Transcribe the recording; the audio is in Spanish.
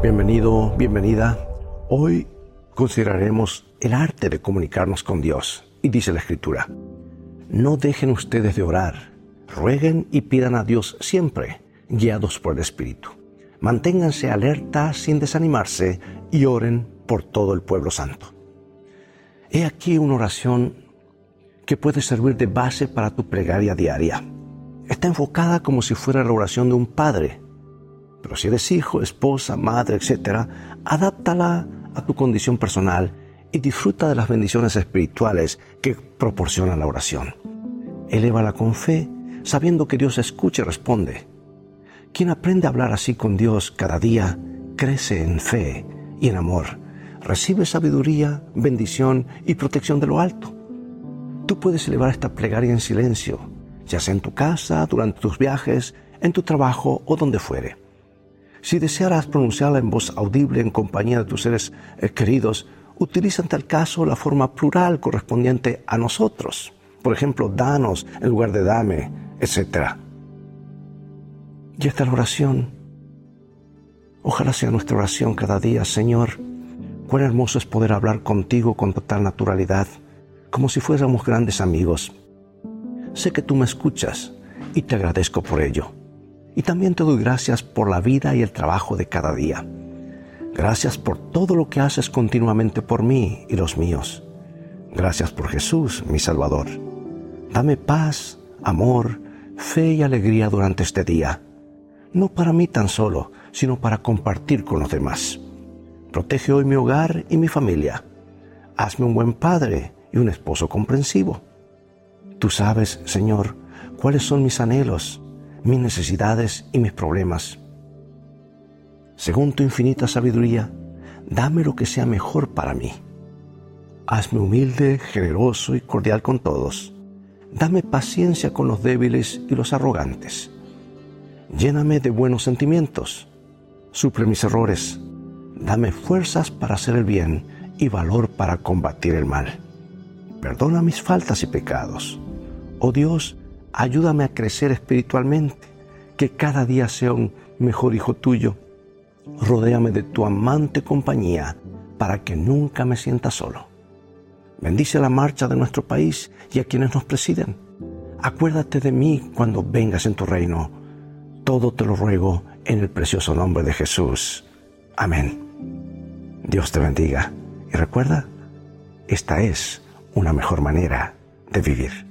Bienvenido, bienvenida. Hoy consideraremos el arte de comunicarnos con Dios. Y dice la Escritura, no dejen ustedes de orar, rueguen y pidan a Dios siempre, guiados por el Espíritu. Manténganse alerta sin desanimarse y oren por todo el pueblo santo. He aquí una oración que puede servir de base para tu plegaria diaria. Está enfocada como si fuera la oración de un padre si eres hijo, esposa, madre, etc., adáptala a tu condición personal y disfruta de las bendiciones espirituales que proporciona la oración. Elévala con fe, sabiendo que Dios escucha y responde. Quien aprende a hablar así con Dios cada día, crece en fe y en amor, recibe sabiduría, bendición y protección de lo alto. Tú puedes elevar esta plegaria en silencio, ya sea en tu casa, durante tus viajes, en tu trabajo o donde fuere. Si desearas pronunciarla en voz audible en compañía de tus seres eh, queridos, utiliza en tal caso la forma plural correspondiente a nosotros. Por ejemplo, danos en lugar de dame, etc. Y esta es la oración. Ojalá sea nuestra oración cada día, Señor. Cuán hermoso es poder hablar contigo con total naturalidad, como si fuéramos grandes amigos. Sé que tú me escuchas y te agradezco por ello. Y también te doy gracias por la vida y el trabajo de cada día. Gracias por todo lo que haces continuamente por mí y los míos. Gracias por Jesús, mi Salvador. Dame paz, amor, fe y alegría durante este día. No para mí tan solo, sino para compartir con los demás. Protege hoy mi hogar y mi familia. Hazme un buen padre y un esposo comprensivo. Tú sabes, Señor, cuáles son mis anhelos mis necesidades y mis problemas. Según tu infinita sabiduría, dame lo que sea mejor para mí. Hazme humilde, generoso y cordial con todos. Dame paciencia con los débiles y los arrogantes. Lléname de buenos sentimientos. Suple mis errores. Dame fuerzas para hacer el bien y valor para combatir el mal. Perdona mis faltas y pecados. Oh Dios, Ayúdame a crecer espiritualmente, que cada día sea un mejor hijo tuyo. Rodéame de tu amante compañía para que nunca me sienta solo. Bendice la marcha de nuestro país y a quienes nos presiden. Acuérdate de mí cuando vengas en tu reino. Todo te lo ruego en el precioso nombre de Jesús. Amén. Dios te bendiga y recuerda, esta es una mejor manera de vivir.